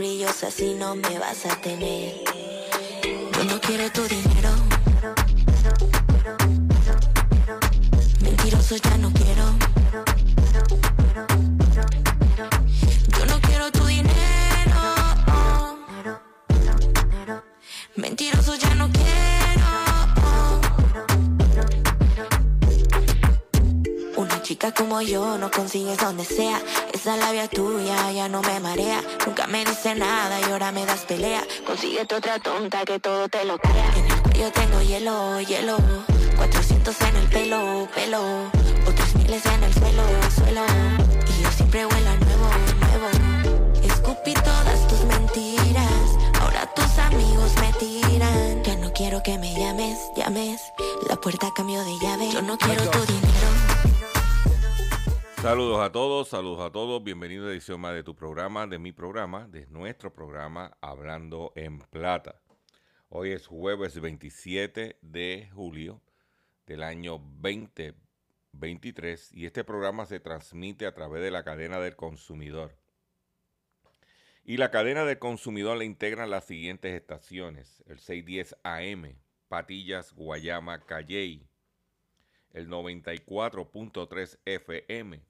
Brillos, así no me vas a tener. Yo no quiero tu dinero. Nada y ahora me das pelea. Consíguete otra tonta que todo te lo crea. En el cuello tengo hielo, hielo. 400 en el pelo, pelo. Otros miles en el suelo, suelo. Y yo siempre vuelo a nuevo, nuevo. Escupí todas tus mentiras. Ahora tus amigos me tiran. Ya no quiero que me llames, llames. La puerta cambió de llave. Yo no quiero tu dinero. Saludos a todos, saludos a todos. Bienvenido a edición más de tu programa, de mi programa, de nuestro programa Hablando en Plata. Hoy es jueves 27 de julio del año 2023 y este programa se transmite a través de la cadena del consumidor. Y la cadena del consumidor le integran las siguientes estaciones: el 610 AM, Patillas, Guayama, Calley, el 94.3 FM,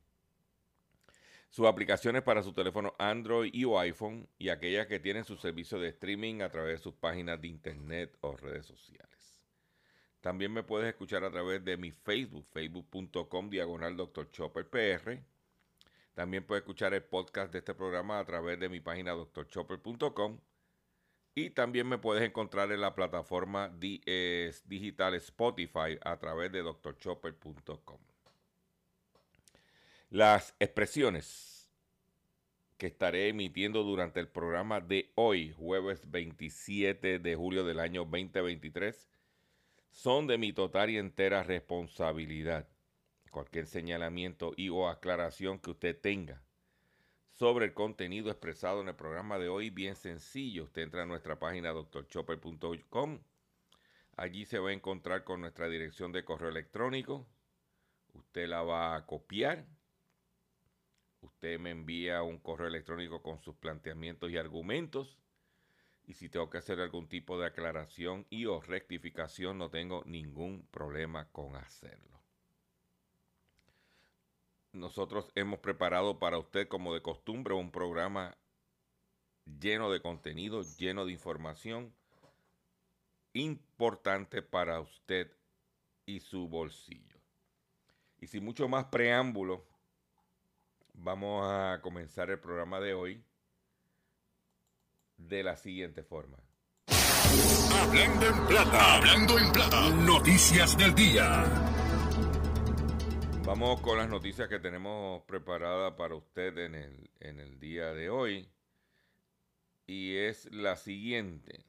sus aplicaciones para su teléfono Android y o iPhone y aquellas que tienen su servicio de streaming a través de sus páginas de internet o redes sociales. También me puedes escuchar a través de mi Facebook, facebook.com diagonal Dr. Chopper PR. También puedes escuchar el podcast de este programa a través de mi página drchopper.com. Y también me puedes encontrar en la plataforma di- digital Spotify a través de drchopper.com. Las expresiones que estaré emitiendo durante el programa de hoy, jueves 27 de julio del año 2023, son de mi total y entera responsabilidad. Cualquier señalamiento y o aclaración que usted tenga sobre el contenido expresado en el programa de hoy, bien sencillo. Usted entra a nuestra página drchopper.com. Allí se va a encontrar con nuestra dirección de correo electrónico. Usted la va a copiar. Usted me envía un correo electrónico con sus planteamientos y argumentos. Y si tengo que hacer algún tipo de aclaración y o rectificación, no tengo ningún problema con hacerlo. Nosotros hemos preparado para usted, como de costumbre, un programa lleno de contenido, lleno de información importante para usted y su bolsillo. Y sin mucho más preámbulo, vamos a comenzar el programa de hoy de la siguiente forma. Hablando en plata, hablando en plata. Noticias del día. Vamos con las noticias que tenemos preparadas para usted en el, en el día de hoy. Y es la siguiente.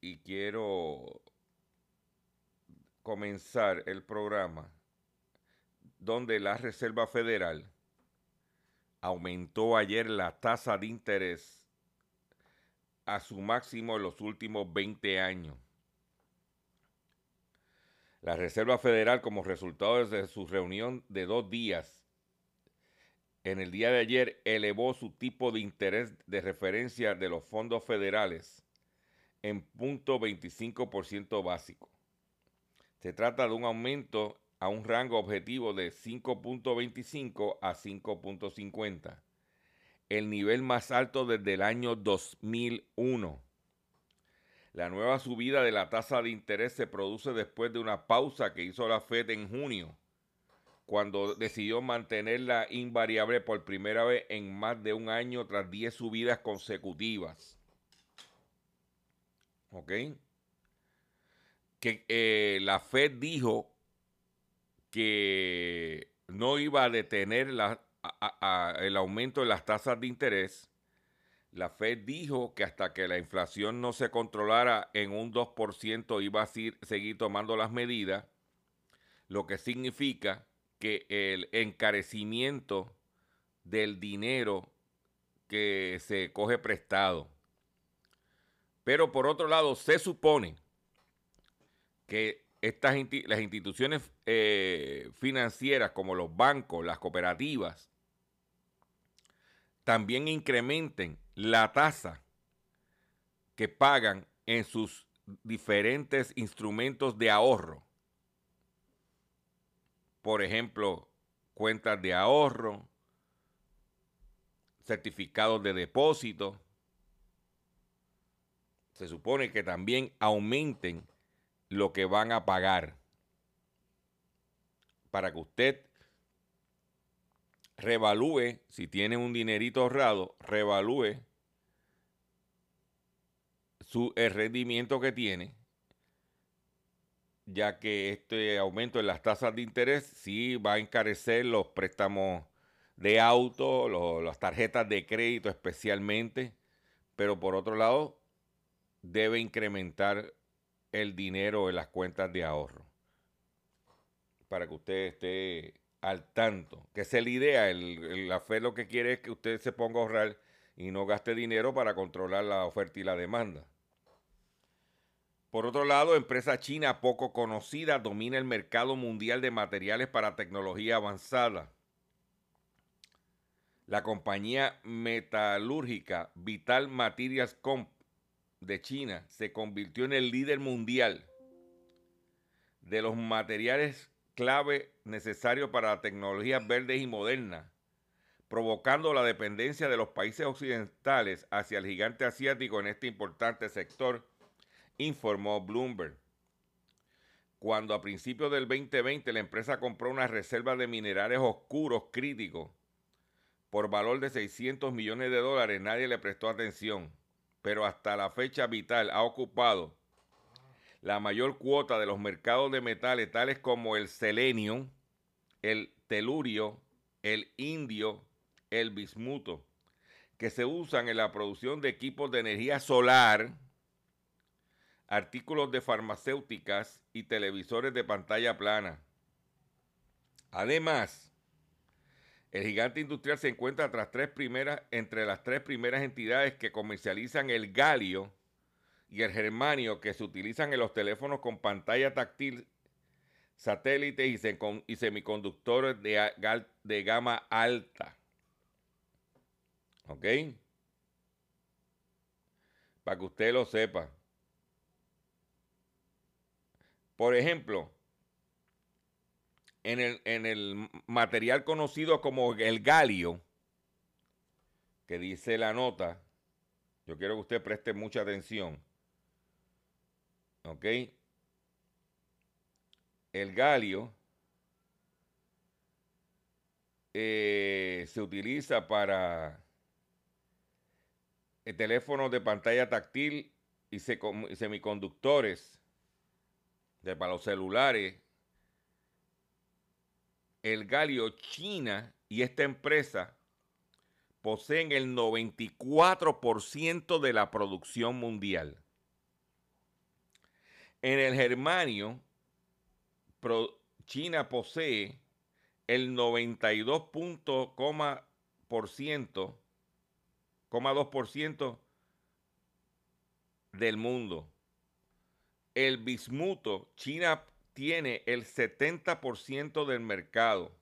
Y quiero comenzar el programa donde la Reserva Federal aumentó ayer la tasa de interés a su máximo en los últimos 20 años. La Reserva Federal, como resultado de su reunión de dos días, en el día de ayer elevó su tipo de interés de referencia de los fondos federales en 0.25% básico. Se trata de un aumento a un rango objetivo de 5.25 a 5.50. el nivel más alto desde el año 2001. La nueva subida de la tasa de interés se produce después de una pausa que hizo la Fed en junio, cuando decidió mantenerla invariable por primera vez en más de un año tras 10 subidas consecutivas. ¿Ok? Que eh, la Fed dijo que no iba a detener el aumento de las tasas de interés la Fed dijo que hasta que la inflación no se controlara en un 2% iba a seguir tomando las medidas, lo que significa que el encarecimiento del dinero que se coge prestado. Pero por otro lado, se supone que estas, las instituciones eh, financieras como los bancos, las cooperativas, también incrementen la tasa que pagan en sus diferentes instrumentos de ahorro. Por ejemplo, cuentas de ahorro, certificados de depósito. Se supone que también aumenten lo que van a pagar para que usted revalúe, si tiene un dinerito ahorrado, revalúe su, el rendimiento que tiene, ya que este aumento en las tasas de interés sí va a encarecer los préstamos de auto, las tarjetas de crédito especialmente, pero por otro lado debe incrementar el dinero en las cuentas de ahorro para que usted esté al tanto. Que es la idea, el, la fe lo que quiere es que usted se ponga a ahorrar y no gaste dinero para controlar la oferta y la demanda. Por otro lado, empresa china poco conocida domina el mercado mundial de materiales para tecnología avanzada. La compañía metalúrgica Vital Materials Comp de China se convirtió en el líder mundial de los materiales clave necesario para tecnologías verdes y modernas, provocando la dependencia de los países occidentales hacia el gigante asiático en este importante sector, informó Bloomberg. Cuando a principios del 2020 la empresa compró una reserva de minerales oscuros críticos por valor de 600 millones de dólares, nadie le prestó atención, pero hasta la fecha vital ha ocupado la mayor cuota de los mercados de metales, tales como el selenio, el telurio, el indio, el bismuto, que se usan en la producción de equipos de energía solar, artículos de farmacéuticas y televisores de pantalla plana. Además, el gigante industrial se encuentra tras tres primeras, entre las tres primeras entidades que comercializan el galio y el germanio que se utilizan en los teléfonos con pantalla táctil, satélites y, semiconductores de, de gama alta. ¿Ok? Para que usted lo sepa. Por ejemplo, en el, en el, material conocido como el galio, que dice la nota, yo quiero que usted preste mucha atención. ¿Ok? El galio eh, se utiliza para el teléfono de pantalla táctil y, semiconductores de, para los celulares. El galio China y esta empresa poseen el 94% de la producción mundial. En el germanio, China posee el 92.2% del mundo. El bismuto, China tiene el 70% del mercado.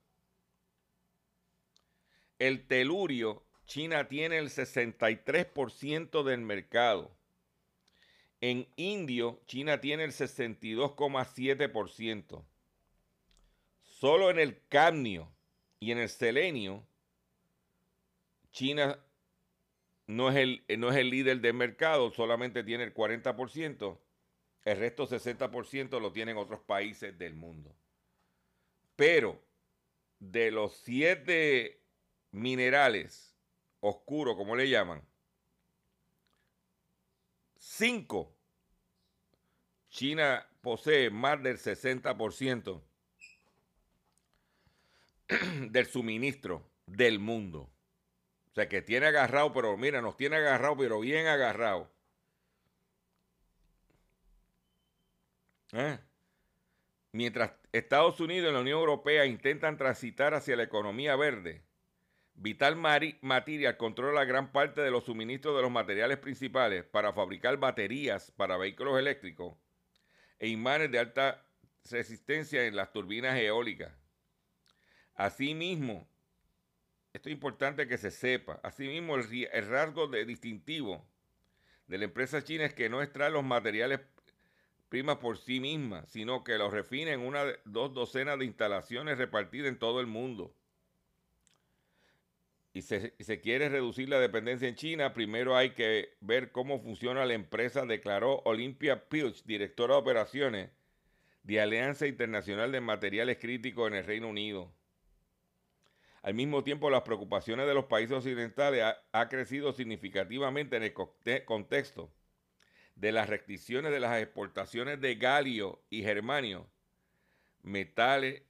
El telurio, China tiene el 63% del mercado. En indio, China tiene el 62,7%. Solo en el cadmio y en el selenio, China no es, el, no es el líder del mercado, solamente tiene el 40%, el resto 60% lo tienen otros países del mundo. Pero de los siete minerales oscuros, como le llaman, cinco, China posee más del 60% del suministro del mundo. O sea, que tiene agarrado, pero mira, nos tiene agarrado, pero bien agarrado. ¿Eh? Mientras Estados Unidos y la Unión Europea intentan transitar hacia la economía verde, Vital Material controla gran parte de los suministros de los materiales principales para fabricar baterías para vehículos eléctricos e imanes de alta resistencia en las turbinas eólicas. Asimismo, esto es importante que se sepa, asimismo el, rasgo de distintivo de la empresa china es que no extrae los materiales primas por sí misma, sino que los refina en una dos docenas de instalaciones repartidas en todo el mundo. Y se, se quiere reducir la dependencia en China, primero hay que ver cómo funciona la empresa, declaró Olympia Pilch, directora de operaciones de Alianza Internacional de Materiales Críticos en el Reino Unido. Al mismo tiempo, las preocupaciones de los países occidentales ha, crecido significativamente en el contexto de las restricciones de las exportaciones de galio y germanio, metales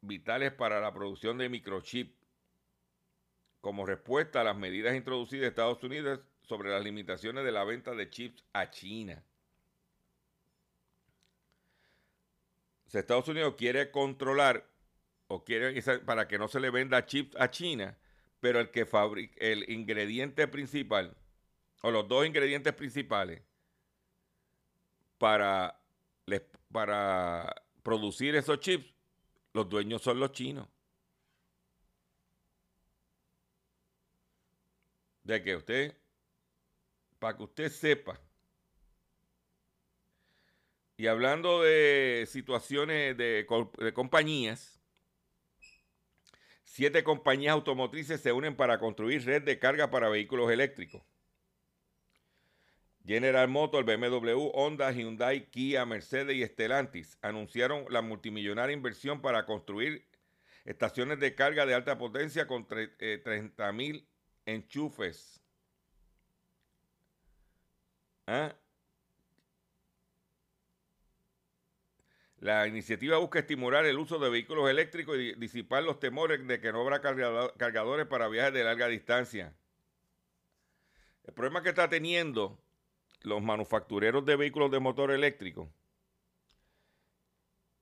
vitales para la producción de microchips, como respuesta a las medidas introducidas en Estados Unidos sobre las limitaciones de la venta de chips a China. Estados Unidos quiere controlar o quiere para que no se le venda chips a China, pero el que fabrica el ingrediente principal o los dos ingredientes principales para, para producir esos chips, los dueños son los chinos. De que usted, para que usted sepa, y hablando de situaciones de, de compañías, Siete compañías automotrices se unen para construir red de carga para vehículos eléctricos. General Motors, BMW, Honda, Hyundai, Kia, Mercedes y Stellantis anunciaron la multimillonaria inversión para construir estaciones de carga de alta potencia con 30 eh, mil enchufes. ¿Ah? La iniciativa busca estimular el uso de vehículos eléctricos y disipar los temores de que no habrá cargadores para viajes de larga distancia. El problema que está teniendo los manufactureros de vehículos de motor eléctrico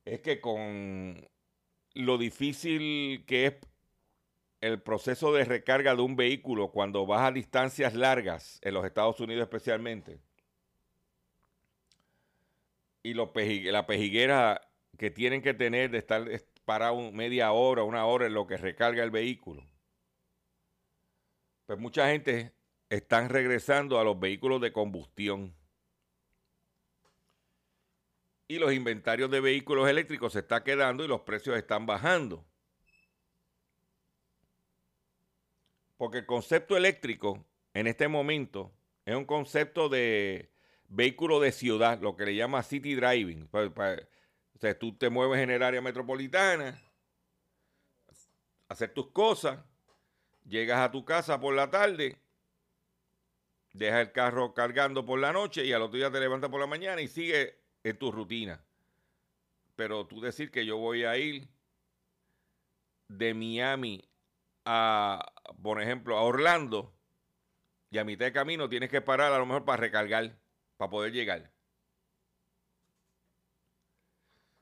es que con lo difícil que es el proceso de recarga de un vehículo cuando vas a distancias largas, en los Estados Unidos especialmente, y la pejiguera que tienen que tener de estar parado media hora, una hora en lo que recarga el vehículo. Pues mucha gente están regresando a los vehículos de combustión. Y los inventarios de vehículos eléctricos se están quedando y los precios están bajando. Porque el concepto eléctrico en este momento es un concepto de vehículo de ciudad, lo que le llama city driving. o sea, tú te mueves en el área metropolitana, hacer tus cosas, llegas a tu casa por la tarde, dejas el carro cargando por la noche y al otro día te levantas por la mañana y sigues en tu rutina. Pero tú decir que yo voy a ir de Miami a, por ejemplo, a Orlando y a mitad de camino tienes que parar a lo mejor para recargar para poder llegar.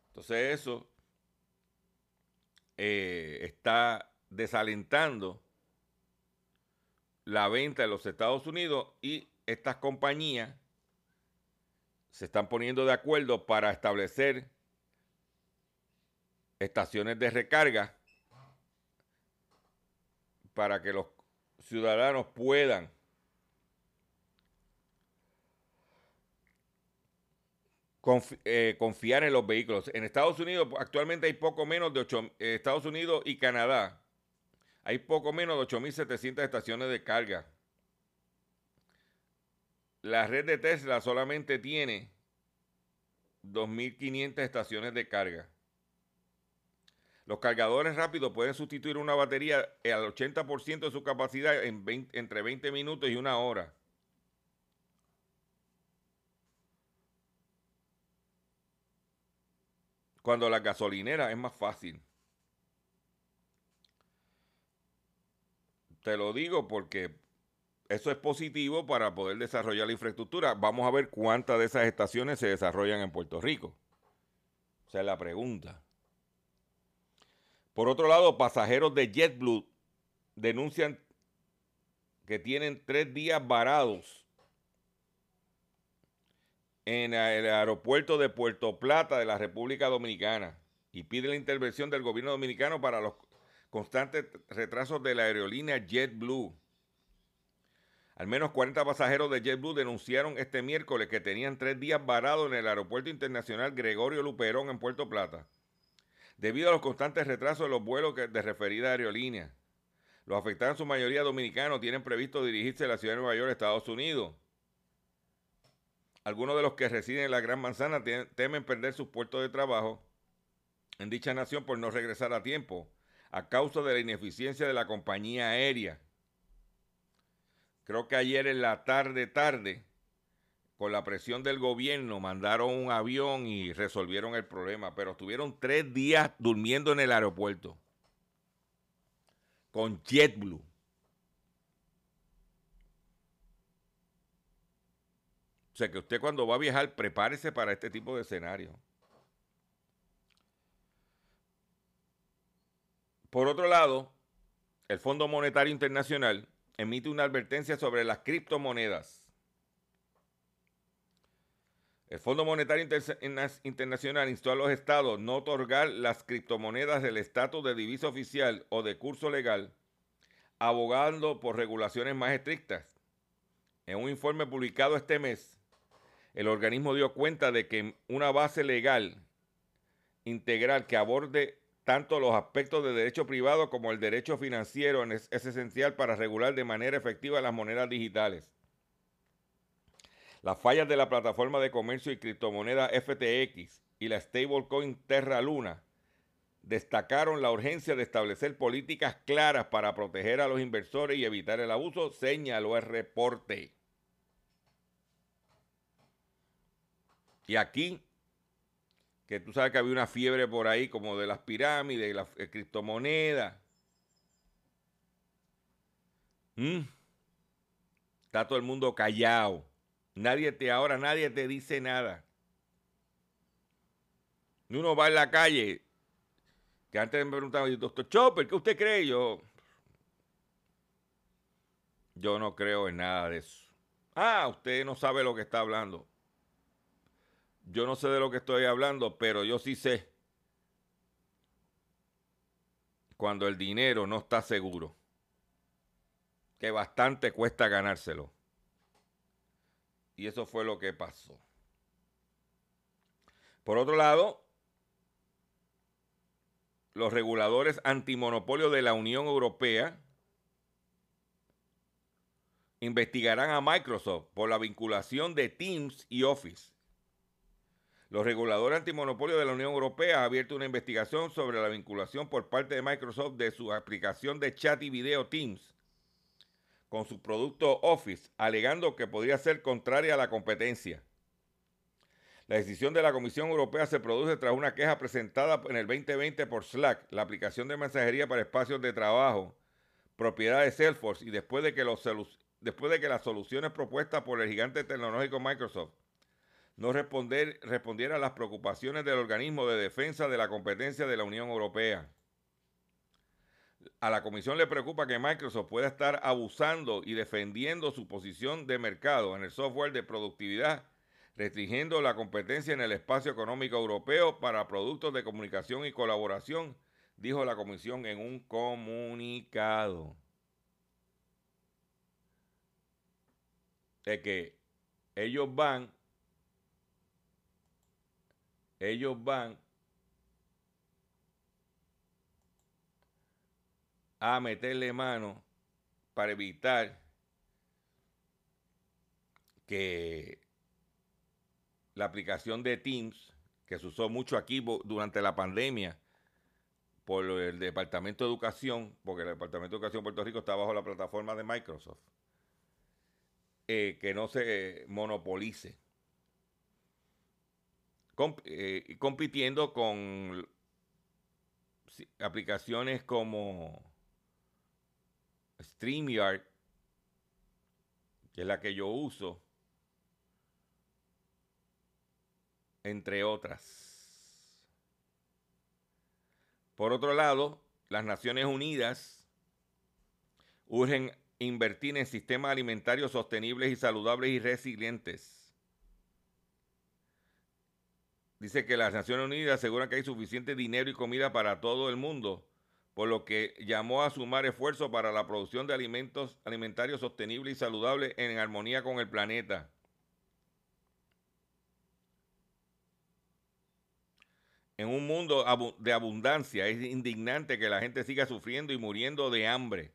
Entonces eso eh, está desalentando la venta en los Estados Unidos y estas compañías se están poniendo de acuerdo para establecer estaciones de recarga para que los ciudadanos puedan Eh, confiar en los vehículos. En Estados Unidos actualmente hay poco menos de 8, eh, Estados Unidos y Canadá, hay poco menos de 8.700 estaciones de carga. la red de Tesla solamente tiene 2.500 estaciones de carga. Los cargadores rápidos pueden sustituir una batería al 80% de su capacidad en entre 20 minutos y una hora. Cuando la gasolinera es más fácil. Te lo digo porque eso es positivo para poder desarrollar la infraestructura. Vamos a ver cuántas de esas estaciones se desarrollan en Puerto Rico. Esa es la pregunta. Por otro lado, pasajeros de JetBlue denuncian que tienen tres días varados en el aeropuerto de Puerto Plata de la República Dominicana y piden la intervención del gobierno dominicano para los constantes retrasos de la aerolínea JetBlue. Al menos 40 pasajeros de JetBlue denunciaron este miércoles que tenían tres días varados en el aeropuerto internacional Gregorio Luperón en Puerto Plata debido a los constantes retrasos de los vuelos de referida aerolínea. Los afectados en su mayoría dominicanos tienen previsto dirigirse a la ciudad de Nueva York, Estados Unidos. Algunos de los que residen en la Gran Manzana temen perder sus puestos de trabajo en dicha nación por no regresar a tiempo, a causa de la ineficiencia de la compañía aérea. Creo que ayer en la tarde, tarde, con la presión del gobierno, mandaron un avión y resolvieron el problema, pero estuvieron tres días durmiendo en el aeropuerto con JetBlue. O sea que usted cuando va a viajar, prepárese para este tipo de escenario. Por otro lado, el Fondo Monetario Internacional emite una advertencia sobre las criptomonedas. El Fondo Monetario Internacional instó a los estados no otorgar las criptomonedas del estatus de divisa oficial o de curso legal, abogando por regulaciones más estrictas. En un informe publicado este mes, el organismo dio cuenta de que una base legal integral que aborde tanto los aspectos de derecho privado como el derecho financiero es, es esencial para regular de manera efectiva las monedas digitales. Las fallas de la plataforma de comercio y criptomoneda FTX y la stablecoin Terra Luna destacaron la urgencia de establecer políticas claras para proteger a los inversores y evitar el abuso, señaló el reporte. Y aquí, que tú sabes que había una fiebre por ahí como de las pirámides, las eh, criptomonedas. Mm. Está todo el mundo callado. Nadie te, ahora nadie te dice nada. Uno va en la calle, que antes me preguntaba, doctor Chopper, ¿qué usted cree? Yo, yo no creo en nada de eso. Ah, usted no sabe lo que está hablando. Yo no sé de lo que estoy hablando, pero yo sí sé cuando el dinero no está seguro, que bastante cuesta ganárselo. Y eso fue lo que pasó. Por otro lado, los reguladores antimonopolio de la Unión Europea investigarán a Microsoft por la vinculación de Teams y Office. Los reguladores antimonopolio de la Unión Europea han abierto una investigación sobre la vinculación por parte de Microsoft de su aplicación de chat y video Teams con su producto Office, alegando que podría ser contraria a la competencia. La decisión de la Comisión Europea se produce tras una queja presentada en el 2020 por Slack, la aplicación de mensajería para espacios de trabajo, propiedad de Salesforce, y después de que, después de que las soluciones propuestas por el gigante tecnológico Microsoft no responder, respondieran a las preocupaciones del organismo de defensa de la competencia de la Unión Europea a la comisión le preocupa que Microsoft pueda estar abusando y defendiendo su posición de mercado en el software de productividad, restringiendo la competencia en el espacio económico europeo para productos de comunicación y colaboración, dijo la comisión en un comunicado. De que ellos van, ellos van a meterle mano para evitar que la aplicación de Teams, que se usó mucho aquí durante la pandemia por el Departamento de Educación, porque el Departamento de Educación de Puerto Rico está bajo la plataforma de Microsoft, eh, que no se monopolice. Eh, compitiendo con aplicaciones como StreamYard, que es la que yo uso, entre otras. Por otro lado, las Naciones Unidas urgen invertir en sistemas alimentarios sostenibles y saludables y resilientes. Dice que las Naciones Unidas aseguran que hay suficiente dinero y comida para todo el mundo, por lo que llamó a sumar esfuerzos para la producción de alimentos alimentarios sostenibles y saludables en armonía con el planeta. En un mundo de abundancia es indignante que la gente siga sufriendo y muriendo de hambre,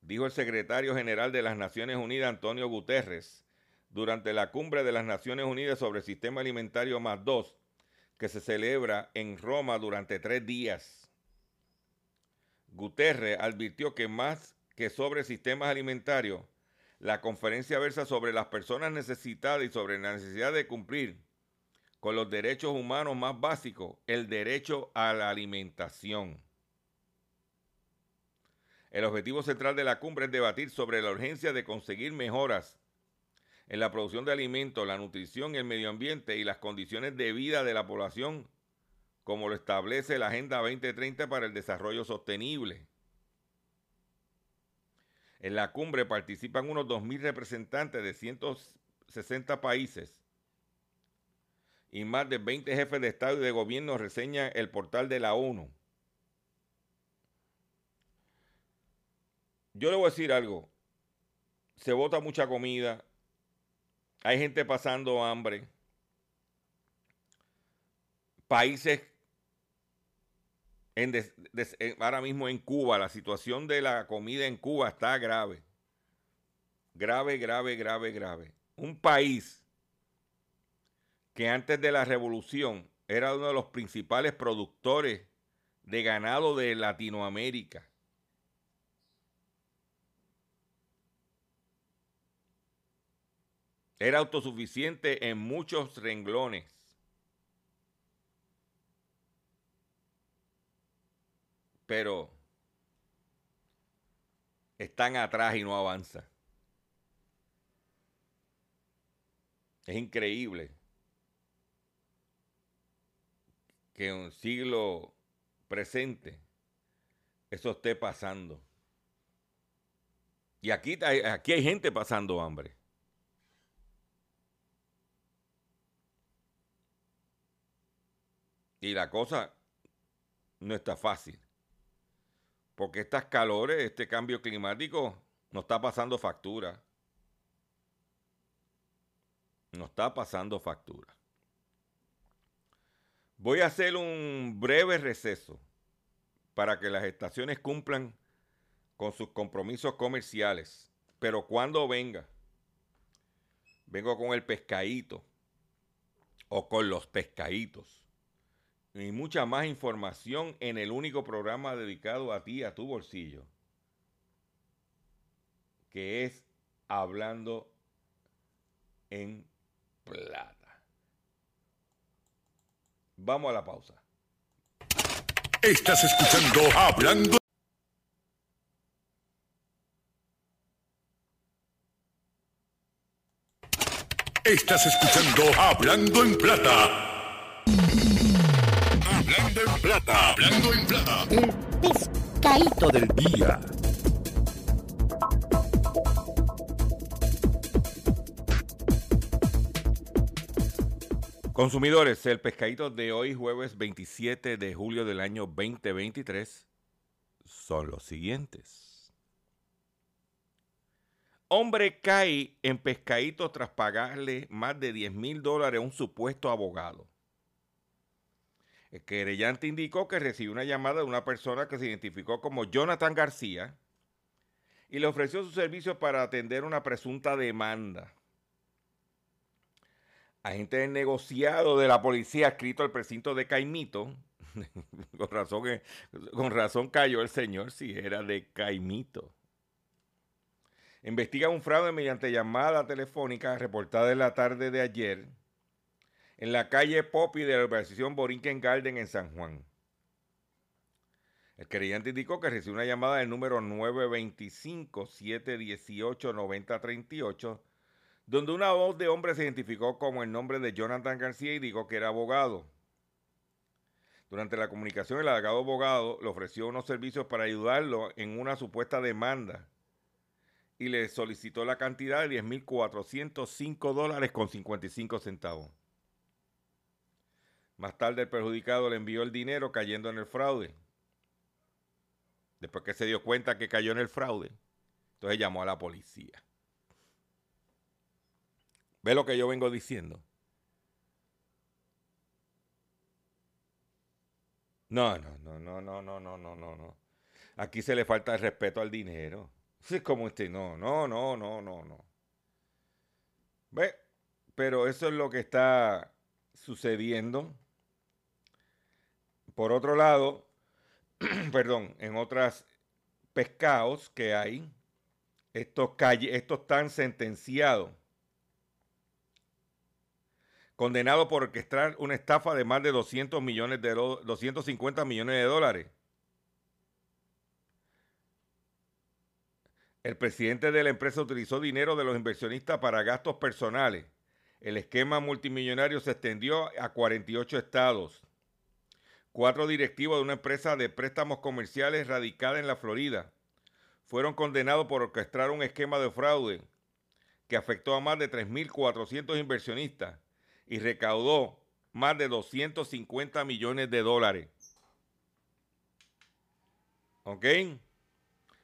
dijo el secretario general de las Naciones Unidas, Antonio Guterres, durante la cumbre de las Naciones Unidas sobre el Sistema Alimentario más 2, que se celebra en Roma durante tres días. Guterres advirtió que más que sobre sistemas alimentarios, la conferencia versa sobre las personas necesitadas y sobre la necesidad de cumplir con los derechos humanos más básicos, el derecho a la alimentación. El objetivo central de la cumbre es debatir sobre la urgencia de conseguir mejoras en la producción de alimentos, la nutrición, el medio ambiente y las condiciones de vida de la población, como lo establece la Agenda 2030 para el Desarrollo Sostenible. En la cumbre participan unos 2.000 representantes de 160 países y más de 20 jefes de Estado y de gobierno reseñan el portal de la ONU. Yo le voy a decir algo. Se bota mucha comida. Hay gente pasando hambre. Países en ahora mismo en Cuba, la situación de la comida en Cuba está grave. Grave, grave, grave, grave. Un país que antes de la revolución era uno de los principales productores de ganado de Latinoamérica. Era autosuficiente en muchos renglones. Pero están atrás y no avanza. Es increíble que en un siglo presente eso esté pasando. Y aquí, aquí hay gente pasando hambre. Y la cosa no está fácil. Porque estas calores, este cambio climático, no está pasando factura. No está pasando factura. Voy a hacer un breve receso para que las estaciones cumplan con sus compromisos comerciales. Pero cuando venga, vengo con el pescadito o con los pescaditos y mucha más información en el único programa dedicado a ti, a tu bolsillo, que es Hablando en Plata. Vamos a la pausa. Estás escuchando Hablando. Estás escuchando Hablando en Plata. Hablando en Plata. Hablando en Plata. El pescadito del día. Consumidores, el pescadito de hoy, jueves 27 de julio del año 2023, son los siguientes. Hombre cae en pescadito tras pagarle más de 10 mil dólares a un supuesto abogado. El querellante indicó que recibió una llamada de una persona que se identificó como Jonathan García y le ofreció su servicio para atender una presunta demanda. agente negociado de la policía escrito al precinto de Caimito. con, razón, eh, con razón cayó el señor si era de Caimito. Investiga un fraude mediante llamada telefónica reportada en la tarde de ayer en la calle Poppy de la organización Borinquen Garden en San Juan. El creyente indicó que recibió una llamada del número 925-718-9038 donde una voz de hombre se identificó como el nombre de Jonathan García y dijo que era abogado. Durante la comunicación, el abogado abogado le ofreció unos servicios para ayudarlo en una supuesta demanda y le solicitó la cantidad de 10.405 dólares con 55 centavos. Más tarde el perjudicado le envió el dinero cayendo en el fraude. Después que se dio cuenta que cayó en el fraude, entonces llamó a la policía. ¿Ve lo que yo vengo diciendo? No, no, no, no, no, no, no, no, no, no. Aquí se le falta el respeto al dinero. Es como este, no, no, no, no, no, no. ¿Ve? Pero eso es lo que está sucediendo. Por otro lado, perdón, en otras pescados que hay, estos, estos están sentenciados condenado por orquestar una estafa de más de 200 millones de 250 millones de dólares. El presidente de la empresa utilizó dinero de los inversionistas para gastos personales. El esquema multimillonario se extendió a 48 estados. Cuatro directivos de una empresa de préstamos comerciales radicada en la Florida fueron condenados por orquestar un esquema de fraude que afectó a más de 3.400 inversionistas y recaudó más de 250 millones de dólares. ¿Ok?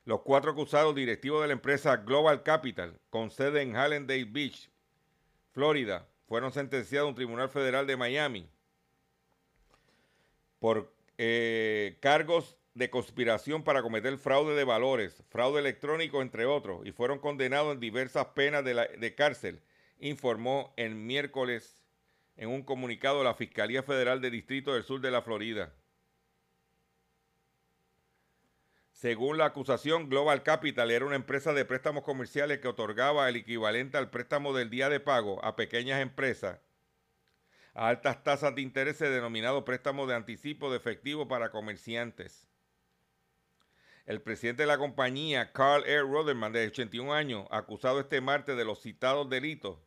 Los cuatro acusados directivos de la empresa Global Capital, con sede en Hallandale Beach, Florida, fueron sentenciados a un tribunal federal de Miami por eh, cargos de conspiración para cometer fraude de valores, fraude electrónico, entre otros, y fueron condenados en diversas penas de, de cárcel, informó el miércoles en un comunicado la Fiscalía Federal del Distrito del Sur de la Florida. Según la acusación, Global Capital era una empresa de préstamos comerciales que otorgaba el equivalente al préstamo del día de pago a pequeñas empresas a altas tasas de interés denominado préstamo de anticipo de efectivo para comerciantes. El presidente de la compañía, Carl R. Roderman, de 81 años, acusado este martes de los citados delitos,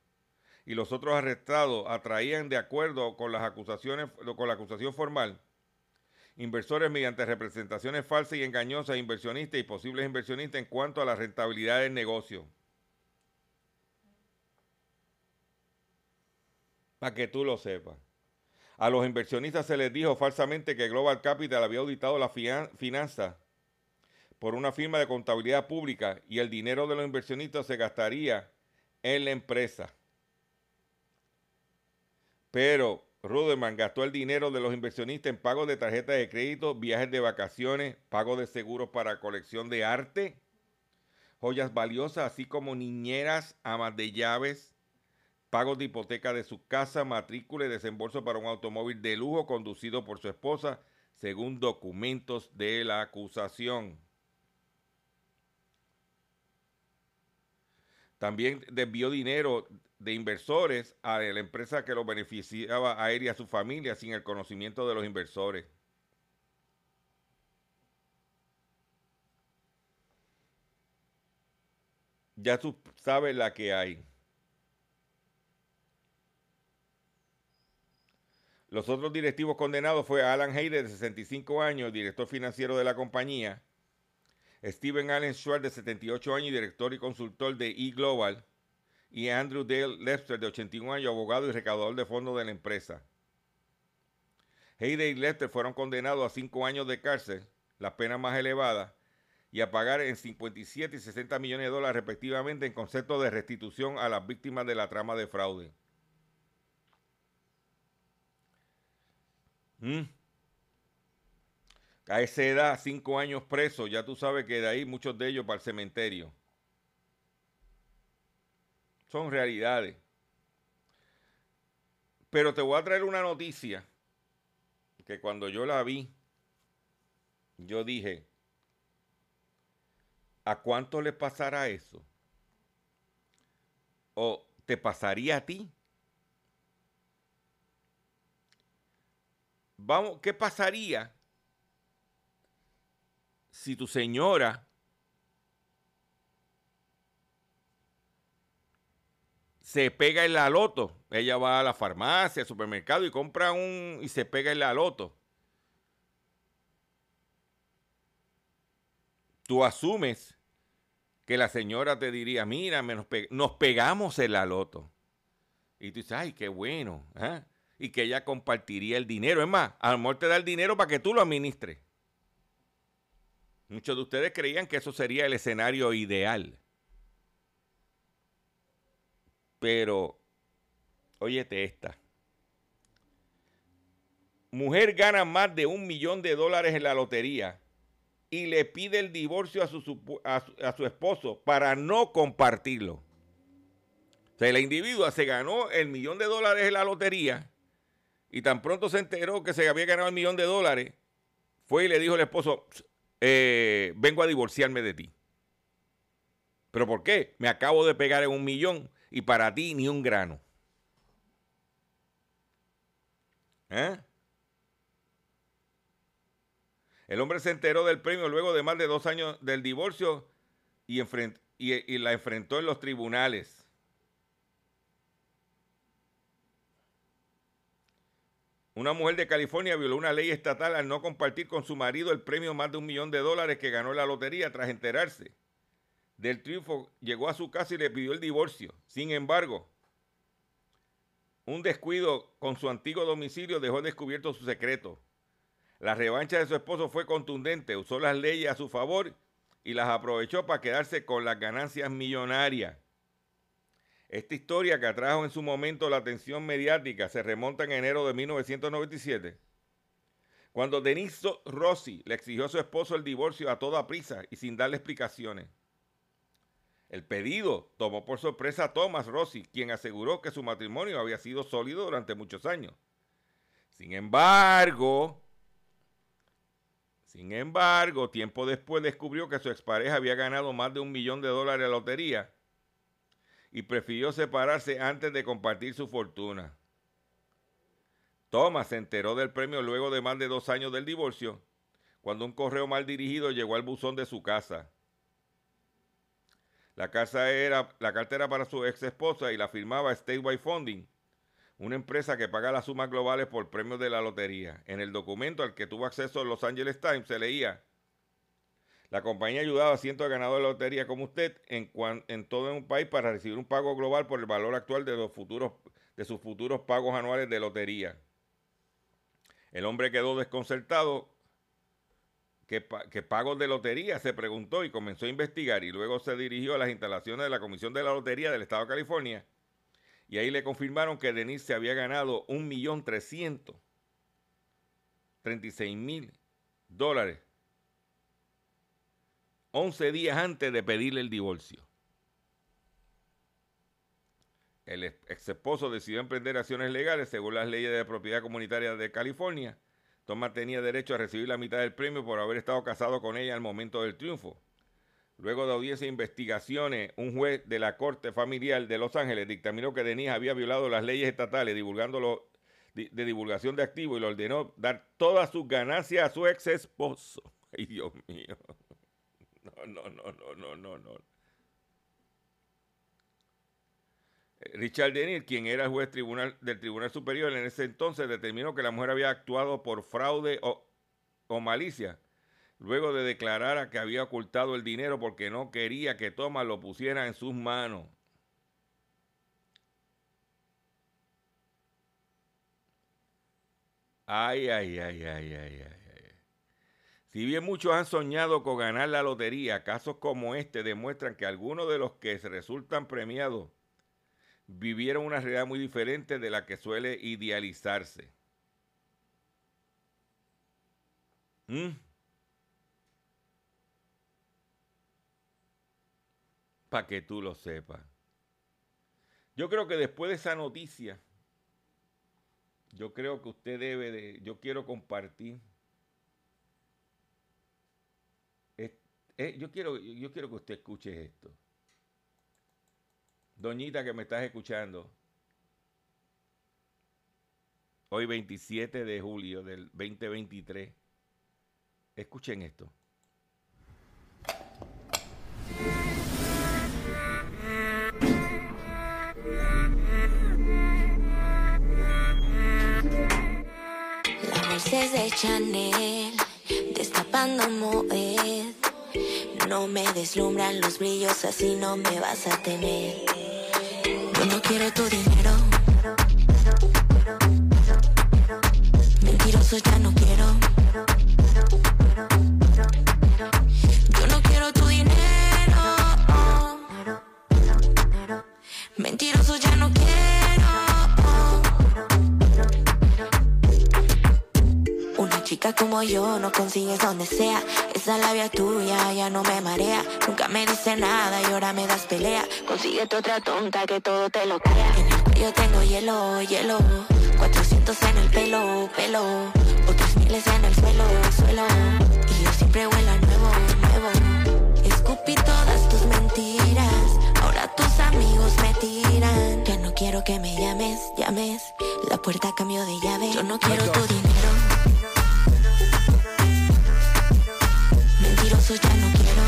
y los otros arrestados atraían de acuerdo con las acusaciones con la acusación formal inversores mediante representaciones falsas y engañosas inversionistas y posibles inversionistas en cuanto a la rentabilidad del negocio. Para que tú lo sepas. A los inversionistas se les dijo falsamente que Global Capital había auditado la finanza por una firma de contabilidad pública y el dinero de los inversionistas se gastaría en la empresa. Pero Ruderman gastó el dinero de los inversionistas en pagos de tarjetas de crédito, viajes de vacaciones, pagos de seguros para colección de arte, joyas valiosas, así como niñeras, amas de llaves, pagos de hipoteca de su casa, matrícula y desembolso para un automóvil de lujo conducido por su esposa, según documentos de la acusación. También desvió dinero de inversores a la empresa que lo beneficiaba a él y a su familia sin el conocimiento de los inversores. Ya tú sabes la que hay. Los otros directivos condenados fue Alan Hayder, de 65 años, director financiero de la compañía, Steven Allen Schwartz, de 78 años, director y consultor de eGlobal, y Andrew Dale Lester, de 81 años, abogado y recaudador de fondos de la empresa. Hayden y Lester fueron condenados a cinco años de cárcel, las penas más elevadas, y a pagar en 57 y 60 millones de dólares respectivamente en concepto de restitución a las víctimas de la trama de fraude. A esa edad, cinco años presos, ya tú sabes que de ahí muchos de ellos para el cementerio. Son realidades. Pero te voy a traer una noticia que cuando yo la vi, yo dije, ¿a cuánto le pasará eso? ¿O te pasaría a ti? Vamos, ¿qué pasaría si tu señora se pega en la loto? Ella va a la farmacia, al supermercado y compra un y se pega en la loto. Tú asumes que la señora te diría, mira, nos, pegamos en la loto. Y tú dices, ay, qué bueno. ¿eh? Y que ella compartiría el dinero. Es más, a lo te da el dinero para que tú lo administres. Muchos de ustedes creían que eso sería el escenario ideal. Pero, óyete esta. Mujer gana más de un millón de dólares en la lotería y le pide el divorcio a su, a su, esposo para no compartirlo. O sea, la individua se ganó el millón de dólares en la lotería y tan pronto se enteró que se había ganado el millón de dólares, fue y le dijo al esposo, eh, vengo a divorciarme de ti. ¿Pero por qué? Me acabo de pegar en un millón y para ti ni un grano. ¿Eh? El hombre se enteró del premio luego de más de dos años del divorcio y, y, la enfrentó en los tribunales. Una mujer de California violó una ley estatal al no compartir con su marido el premio más de un millón de dólares que ganó en la lotería tras enterarse del triunfo. Llegó a su casa y le pidió el divorcio. Sin embargo, un descuido con su antiguo domicilio dejó descubierto su secreto. La revancha de su esposo fue contundente, usó las leyes a su favor y las aprovechó para quedarse con las ganancias millonarias. Esta historia que atrajo en su momento la atención mediática se remonta en enero de 1997, cuando Denise Rossi le exigió a su esposo el divorcio a toda prisa y sin darle explicaciones. El pedido tomó por sorpresa a Thomas Rossi, quien aseguró que su matrimonio había sido sólido durante muchos años. Sin embargo, sin embargo, tiempo después descubrió que su expareja había ganado más de un millón de dólares en la lotería y prefirió separarse antes de compartir su fortuna. Thomas se enteró del premio luego de más de dos años del divorcio, cuando un correo mal dirigido llegó al buzón de su casa. La, carta era para su ex esposa y la firmaba Statewide Funding, una empresa que paga las sumas globales por premios de la lotería. En el documento al que tuvo acceso Los Angeles Times se leía, la compañía ayudaba a cientos de ganadores de lotería como usted en, todo un país para recibir un pago global por el valor actual de, sus futuros pagos anuales de lotería. El hombre quedó desconcertado. ¿Qué, ¿Qué pagos de lotería? Se preguntó y comenzó a investigar y luego se dirigió a las instalaciones de la Comisión de la Lotería del Estado de California y ahí le confirmaron que Denise se había ganado un millón trescientos mil dólares 11 días antes de pedirle el divorcio. El ex esposo decidió emprender acciones legales según las leyes de propiedad comunitaria de California. Thomas tenía derecho a recibir la mitad del premio por haber estado casado con ella al momento del triunfo. Luego de audiencia e investigaciones, un juez de la Corte Familiar de Los Ángeles dictaminó que Denise había violado las leyes estatales divulgando de, divulgación de activos y le ordenó dar todas sus ganancias a su ex esposo. Ay, Dios mío. No, no, no, no, no, no, no. Richard Dennis, quien era juez tribunal, del Tribunal Superior en ese entonces, determinó que la mujer había actuado por fraude o, o malicia luego de declarar que había ocultado el dinero porque no quería que Thomas lo pusiera en sus manos. Ay, ay, ay, ay, ay, ay. Si bien muchos han soñado con ganar la lotería, casos como este demuestran que algunos de los que resultan premiados vivieron una realidad muy diferente de la que suele idealizarse. ¿Mm? para que tú lo sepas. Yo creo que después de esa noticia, yo creo que usted debe de, yo quiero compartir. Eh, yo, quiero, yo quiero que usted escuche esto. Doñita que me estás escuchando, hoy 27 de julio del 2023, escuchen esto. de Chanel, destapando Moet. No me deslumbran los brillos, así no me vas a tener. Yo no quiero tu dinero. Mentiroso ya no quiero. Yo no quiero tu dinero. Mentiroso ya no quiero. Chica como yo no consigues donde sea. Esa labia tuya ya no me marea. Nunca me dice nada y ahora me das pelea. Consíguete otra tonta que todo te lo crea. En el cuello tengo hielo, hielo. 400 en el pelo, pelo. Otros miles en el suelo, suelo. Y yo siempre vuelo a nuevo, nuevo. Escupí todas tus mentiras. Ahora tus amigos me tiran. Ya no quiero que me llames, llames. La puerta cambió de llave. Yo no quiero tu dinero. Ya no quiero.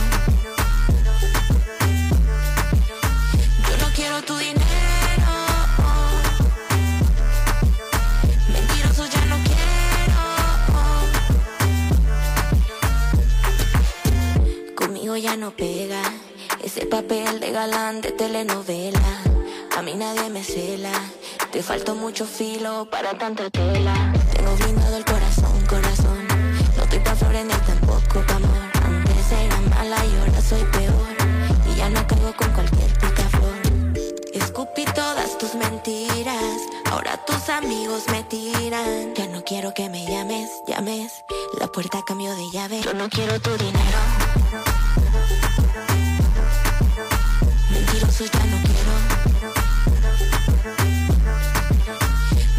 Yo no quiero tu dinero. Mentiroso ya no quiero. Conmigo ya no pega ese papel de galán de telenovela. A mí nadie me cela. Te faltó mucho filo para tanta tela. Tengo blindado el corazón, corazón. No estoy pa' flores ni tampoco pa' tus amigos me tiran. Ya no quiero que me llames, llames. La puerta cambió de llave. Yo no quiero tu dinero. Mentiroso ya no quiero.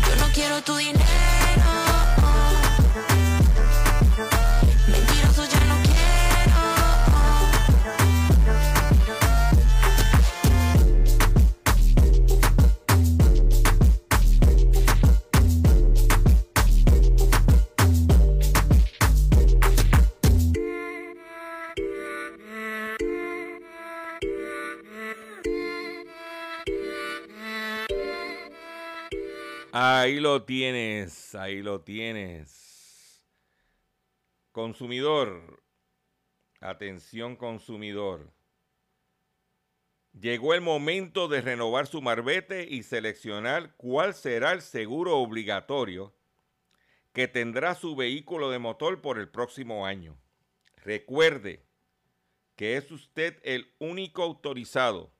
Yo no quiero tu dinero. Ahí lo tienes, ahí lo tienes. Consumidor, atención consumidor. Llegó el momento de renovar su marbete y seleccionar cuál será el seguro obligatorio que tendrá su vehículo de motor por el próximo año. Recuerde que es usted el único autorizado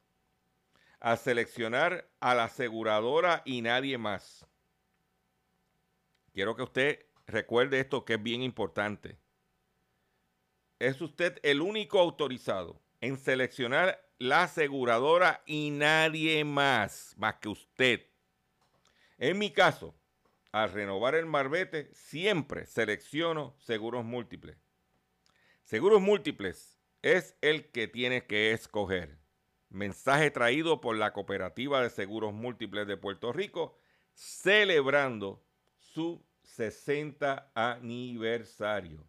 a seleccionar a la aseguradora y nadie más. Quiero que usted recuerde esto que es bien importante. Es usted el único autorizado en seleccionar la aseguradora y nadie más, más que usted. En mi caso, al renovar el marbete, siempre selecciono seguros múltiples. Seguros múltiples es el que tiene que escoger. Mensaje traído por la Cooperativa de Seguros Múltiples de Puerto Rico, celebrando su 60 aniversario.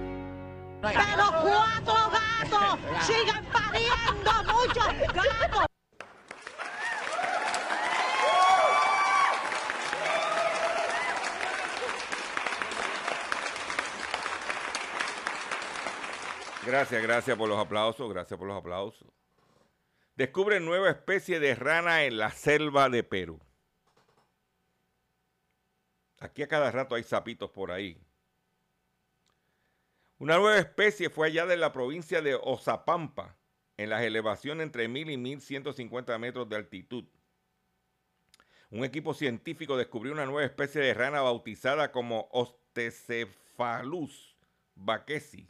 ¡Pero cuatro gatos! ¡Sigan pariendo muchos gatos! Gracias, gracias por los aplausos, gracias por los aplausos. Descubre nueva especie de rana en la selva de Perú. Aquí a cada rato hay sapitos por ahí. Una nueva especie fue hallada en la provincia de Ozapampa, en las elevaciones entre 1000 y 1150 metros de altitud. Un equipo científico descubrió una nueva especie de rana bautizada como Ostecephalus baquesi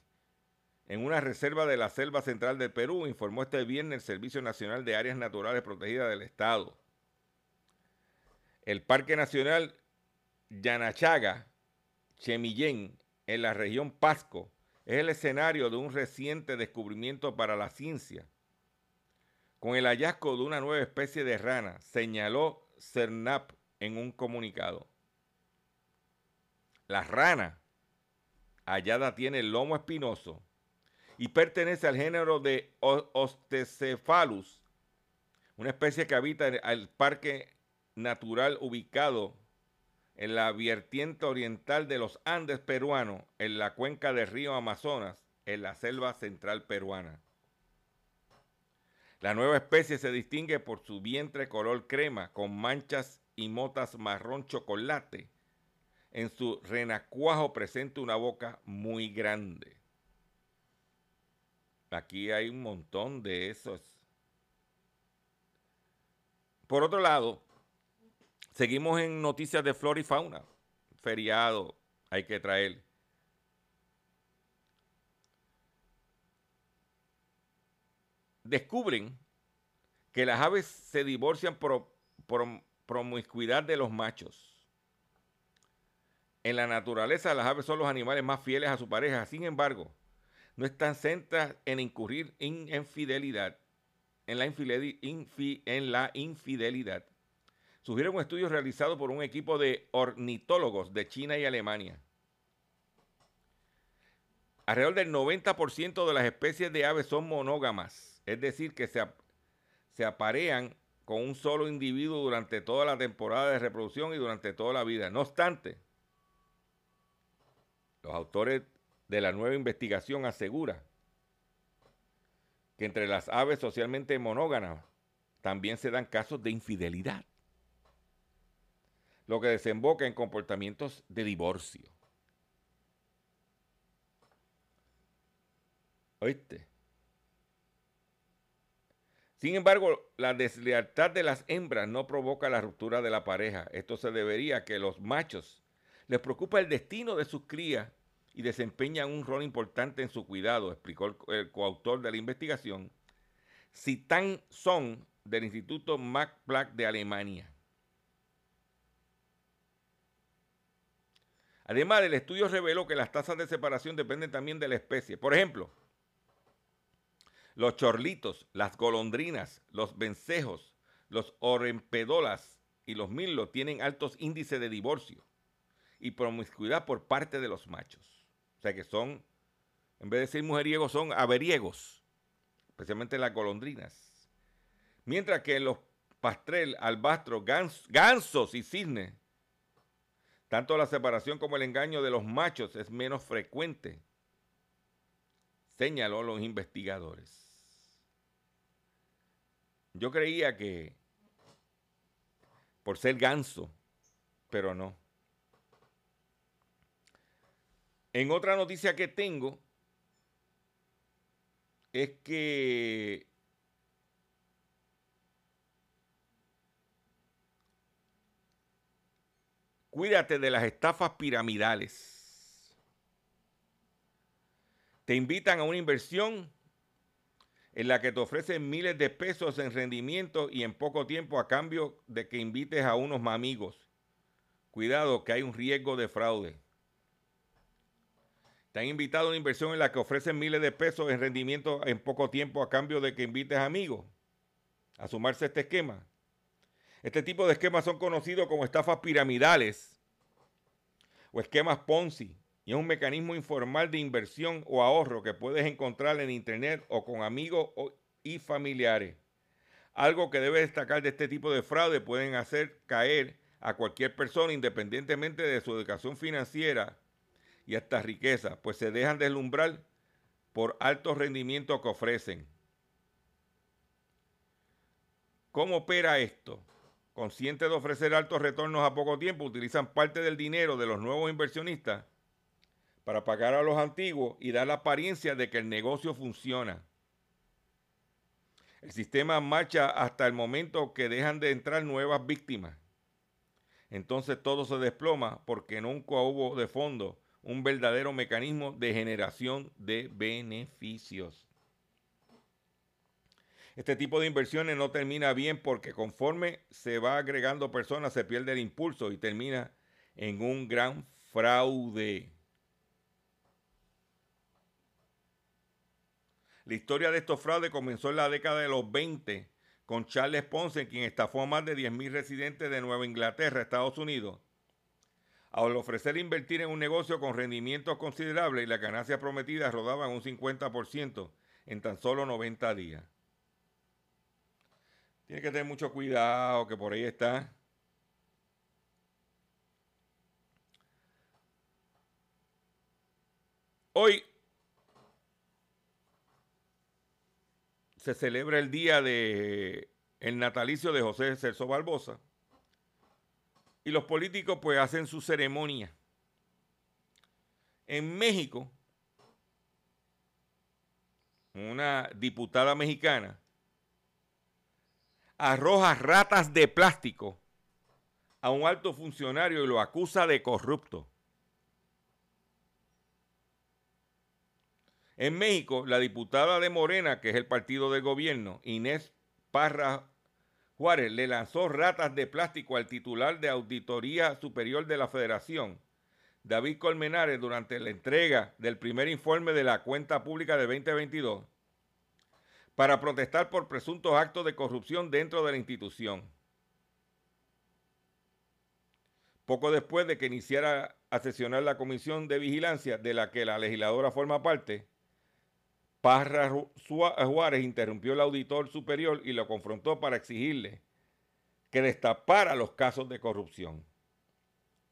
en una reserva de la selva central del Perú, informó este viernes el Servicio Nacional de Áreas Naturales Protegidas del Estado. El Parque Nacional Yanachaga, Chemillén, en la región Pasco, es el escenario de un reciente descubrimiento para la ciencia. Con el hallazgo de una nueva especie de rana, señaló CERNAP en un comunicado. La rana hallada tiene el lomo espinoso y pertenece al género de Ostecephalus, una especie que habita el parque natural ubicado en la vertiente oriental de los Andes peruanos, en la cuenca del río Amazonas, en la selva central peruana. La nueva especie se distingue por su vientre color crema con manchas y motas marrón chocolate. En su renacuajo presenta una boca muy grande. Aquí hay un montón de esos. Por otro lado, seguimos en noticias de flora y fauna. Feriado hay que traer. Descubren que las aves se divorcian por, promiscuidad de los machos. En la naturaleza, las aves son los animales más fieles a su pareja. Sin embargo, no están centradas en incurrir en infidelidad, en la infidelidad. Sugiere un estudio realizado por un equipo de ornitólogos de China y Alemania. Alrededor del 90% de las especies de aves son monógamas, es decir, que se, se aparean con un solo individuo durante toda la temporada de reproducción y durante toda la vida. No obstante, los autores de la nueva investigación asegura que entre las aves socialmente monógamas también se dan casos de infidelidad, lo que desemboca en comportamientos de divorcio. ¿Oíste? Sin embargo, la deslealtad de las hembras no provoca la ruptura de la pareja. Esto se debería a que los machos les preocupa el destino de sus crías y desempeñan un rol importante en su cuidado, explicó el, coautor de la investigación, Citan Song, del Instituto Max Planck de Alemania. Además, el estudio reveló que las tasas de separación dependen también de la especie. Por ejemplo, los chorlitos, las golondrinas, los vencejos, los orempedolas y los mirlos tienen altos índices de divorcio y promiscuidad por parte de los machos. O sea que son, en vez de ser mujeriegos, son averiegos, especialmente las golondrinas. Mientras que los pastrel, albastros, gansos y cisnes, tanto la separación como el engaño de los machos es menos frecuente, señaló los investigadores. Yo creía que por ser ganso, pero no. En otra noticia que tengo es que cuídate de las estafas piramidales. Te invitan a una inversión en la que te ofrecen miles de pesos en rendimiento y en poco tiempo a cambio de que invites a unos amigos. Cuidado que hay un riesgo de fraude. Te han invitado a una inversión en la que ofrecen miles de pesos en rendimiento en poco tiempo a cambio de que invites amigos a sumarse a este esquema. Este tipo de esquemas son conocidos como estafas piramidales o esquemas Ponzi y es un mecanismo informal de inversión o ahorro que puedes encontrar en internet o con amigos y familiares. Algo que debe destacar de este tipo de fraude pueden hacer caer a cualquier persona independientemente de su educación financiera y hasta riqueza, pues se dejan deslumbrar por altos rendimientos que ofrecen. ¿Cómo opera esto? Conscientes de ofrecer altos retornos a poco tiempo, utilizan parte del dinero de los nuevos inversionistas para pagar a los antiguos y dar la apariencia de que el negocio funciona. El sistema marcha hasta el momento que dejan de entrar nuevas víctimas. Entonces todo se desploma porque nunca hubo de fondo un verdadero mecanismo de generación de beneficios. Este tipo de inversiones no termina bien porque conforme se va agregando personas se pierde el impulso y termina en un gran fraude. La historia de estos fraudes comenzó en la década de los 20 con Charles Ponce, quien estafó a más de 10.000 residentes de Nueva Inglaterra, Estados Unidos. Al ofrecer invertir en un negocio con rendimientos considerables y las ganancias prometidas rodaban un 50% en tan solo 90 días. Tiene que tener mucho cuidado, que por ahí está. Hoy se celebra el día de el natalicio de José Celso Barbosa. Y los políticos pues hacen su ceremonia. En México, una diputada mexicana arroja ratas de plástico a un alto funcionario y lo acusa de corrupto. En México, la diputada de Morena, que es el partido de gobierno, Inés Parra Juárez, le lanzó ratas de plástico al titular de Auditoría Superior de la Federación, David Colmenares, durante la entrega del primer informe de la cuenta pública de 2022, para protestar por presuntos actos de corrupción dentro de la institución. Poco después de que iniciara a sesionar la comisión de vigilancia de la que la legisladora forma parte, Parra Juárez interrumpió al auditor superior y lo confrontó para exigirle que destapara los casos de corrupción.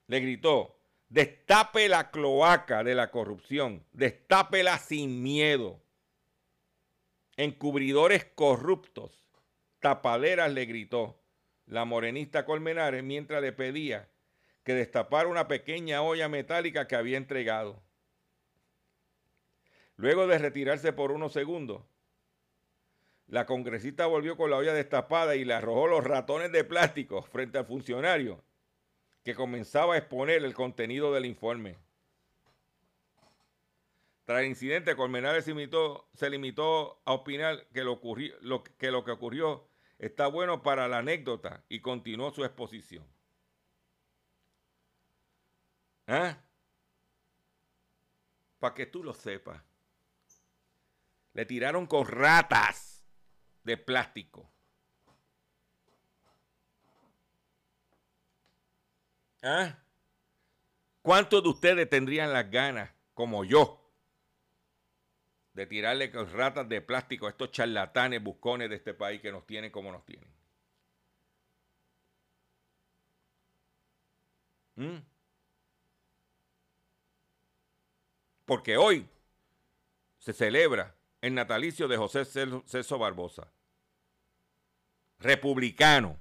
Le gritó, destape la cloaca de la corrupción, destápela sin miedo. Encubridores corruptos, tapaderas le gritó la morenista Colmenares mientras le pedía que destapara una pequeña olla metálica que había entregado. Luego de retirarse por unos segundos, la congresista volvió con la olla destapada y le arrojó los ratones de plástico frente al funcionario, que comenzaba a exponer el contenido del informe. Tras el incidente, Colmenares se, limitó a opinar que lo, que lo que ocurrió está bueno para la anécdota y continuó su exposición. ¿Ah? Para que tú lo sepas. Le tiraron con ratas de plástico. ¿Ah? ¿Cuántos de ustedes tendrían las ganas, como yo, de tirarle ratas de plástico a estos charlatanes buscones de este país que nos tienen como nos tienen? ¿Mm? Porque hoy se celebra el natalicio de José Celso Barbosa. Republicano.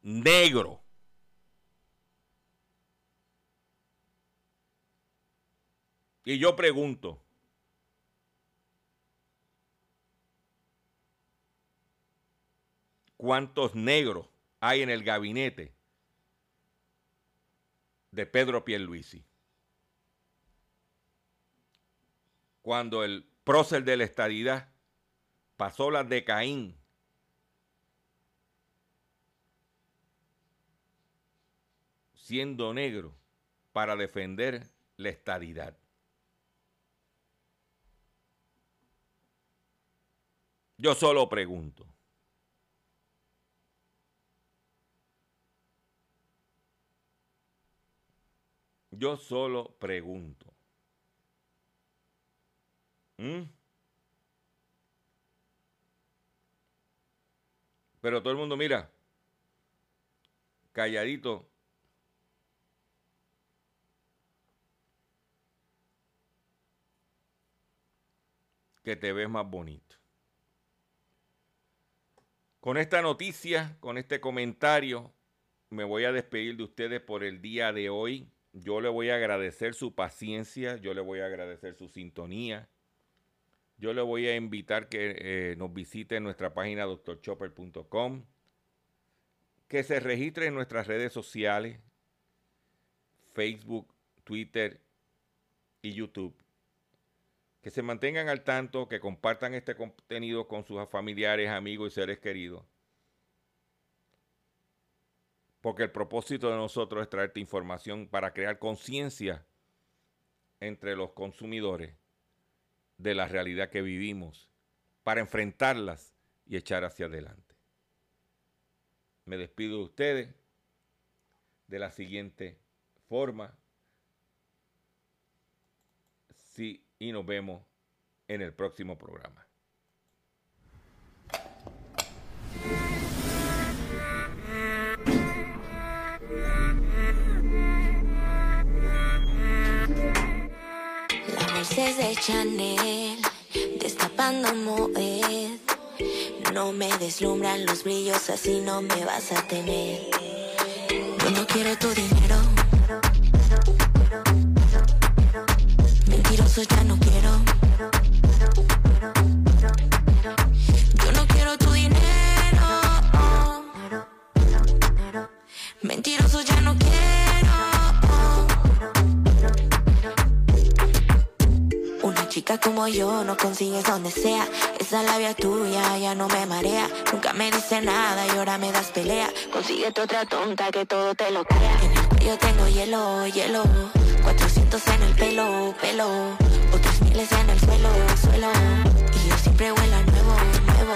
Negro. Y yo pregunto, ¿cuántos negros hay en el gabinete de Pedro Pierluisi? cuando el prócer de la estadidad pasó las de Caín siendo negro para defender la estadidad. Yo solo pregunto. Yo solo pregunto. ¿Mm? Pero todo el mundo mira, calladito. Que te ves más bonito. Con esta noticia, con este comentario, me voy a despedir de ustedes por el día de hoy. Yo le voy a agradecer su paciencia, yo le voy a agradecer su sintonía. Yo le voy a invitar que eh, nos visite en nuestra página doctorchopper.com, que se registre en nuestras redes sociales, Facebook, Twitter y YouTube. Que se mantengan al tanto, que compartan este contenido con sus familiares, amigos y seres queridos porque el propósito de nosotros es traerte información para crear conciencia entre los consumidores de la realidad que vivimos, para enfrentarlas y echar hacia adelante. Me despido de ustedes de la siguiente forma. Sí, y nos vemos en el próximo programa. de Chanel, destapando Moed. No me deslumbran los brillos, así no me vas a tener. Yo no quiero tu dinero. Mentiroso ya no quiero. Yo no quiero tu dinero. Mentiroso ya no quiero. chica como yo no consigues donde sea. Esa labia tuya ya no me marea. Nunca me dice nada y ahora me das pelea. Consíguete otra tonta que todo te lo crea. Cuello tengo hielo, hielo en el pelo, pelo, otros miles en el suelo, suelo. Y yo siempre huelo a nuevo, nuevo.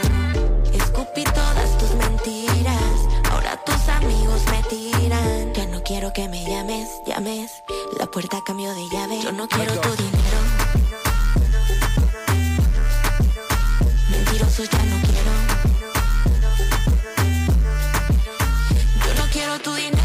Escupí todas tus mentiras, ahora tus amigos me tiran. Ya no quiero que me llames, llames. La puerta cambió de llave. Yo no quiero tu dinero. mentirosos ya no quiero. Yo no quiero tu dinero.